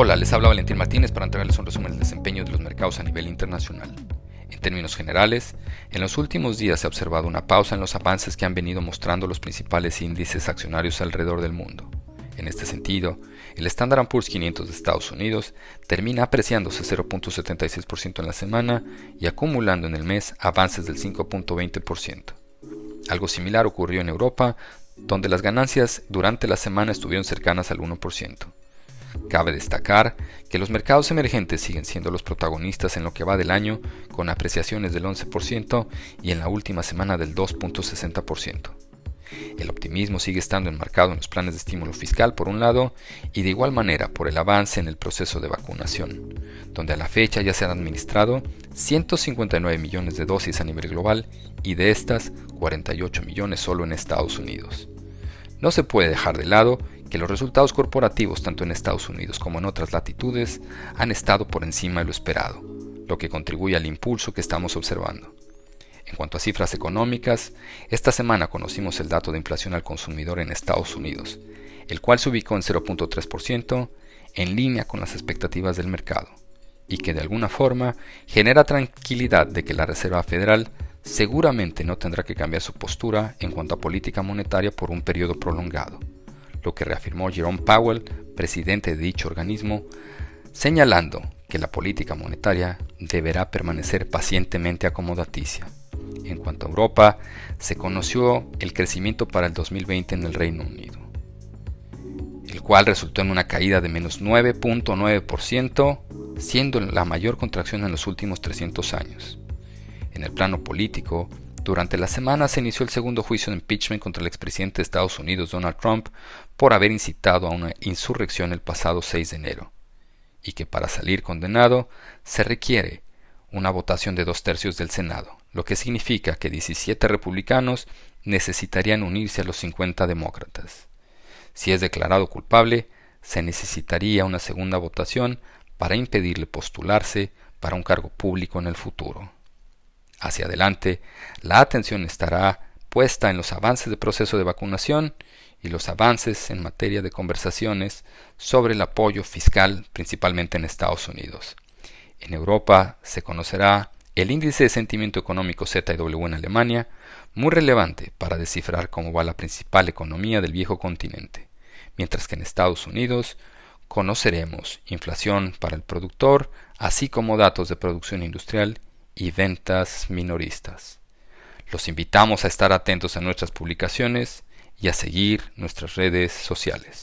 Hola, les habla Valentín Martínez para entregarles un resumen del desempeño de los mercados a nivel internacional. En términos generales, en los últimos días se ha observado una pausa en los avances que han venido mostrando los principales índices accionarios alrededor del mundo. En este sentido, el Standard Poor's 500 de Estados Unidos termina apreciándose 0.76% en la semana y acumulando en el mes avances del 5.20%. Algo similar ocurrió en Europa, donde las ganancias durante la semana estuvieron cercanas al 1%. Cabe destacar que los mercados emergentes siguen siendo los protagonistas en lo que va del año, con apreciaciones del 11% y en la última semana del 2.60%. El optimismo sigue estando enmarcado en los planes de estímulo fiscal por un lado y de igual manera por el avance en el proceso de vacunación, donde a la fecha ya se han administrado 159 millones de dosis a nivel global y de estas 48 millones solo en Estados Unidos. No se puede dejar de lado que los resultados corporativos tanto en Estados Unidos como en otras latitudes han estado por encima de lo esperado, lo que contribuye al impulso que estamos observando. En cuanto a cifras económicas, esta semana conocimos el dato de inflación al consumidor en Estados Unidos, el cual se ubicó en 0.3% en línea con las expectativas del mercado, y que de alguna forma genera tranquilidad de que la Reserva Federal seguramente no tendrá que cambiar su postura en cuanto a política monetaria por un periodo prolongado lo que reafirmó Jerome Powell, presidente de dicho organismo, señalando que la política monetaria deberá permanecer pacientemente acomodaticia. En cuanto a Europa, se conoció el crecimiento para el 2020 en el Reino Unido, el cual resultó en una caída de menos 9.9%, siendo la mayor contracción en los últimos 300 años. En el plano político, durante la semana se inició el segundo juicio de impeachment contra el expresidente de Estados Unidos Donald Trump por haber incitado a una insurrección el pasado 6 de enero, y que para salir condenado se requiere una votación de dos tercios del Senado, lo que significa que 17 republicanos necesitarían unirse a los 50 demócratas. Si es declarado culpable, se necesitaría una segunda votación para impedirle postularse para un cargo público en el futuro. Hacia adelante, la atención estará puesta en los avances del proceso de vacunación y los avances en materia de conversaciones sobre el apoyo fiscal, principalmente en Estados Unidos. En Europa se conocerá el índice de sentimiento económico ZW en Alemania, muy relevante para descifrar cómo va la principal economía del viejo continente, mientras que en Estados Unidos conoceremos inflación para el productor, así como datos de producción industrial y ventas minoristas. Los invitamos a estar atentos a nuestras publicaciones y a seguir nuestras redes sociales.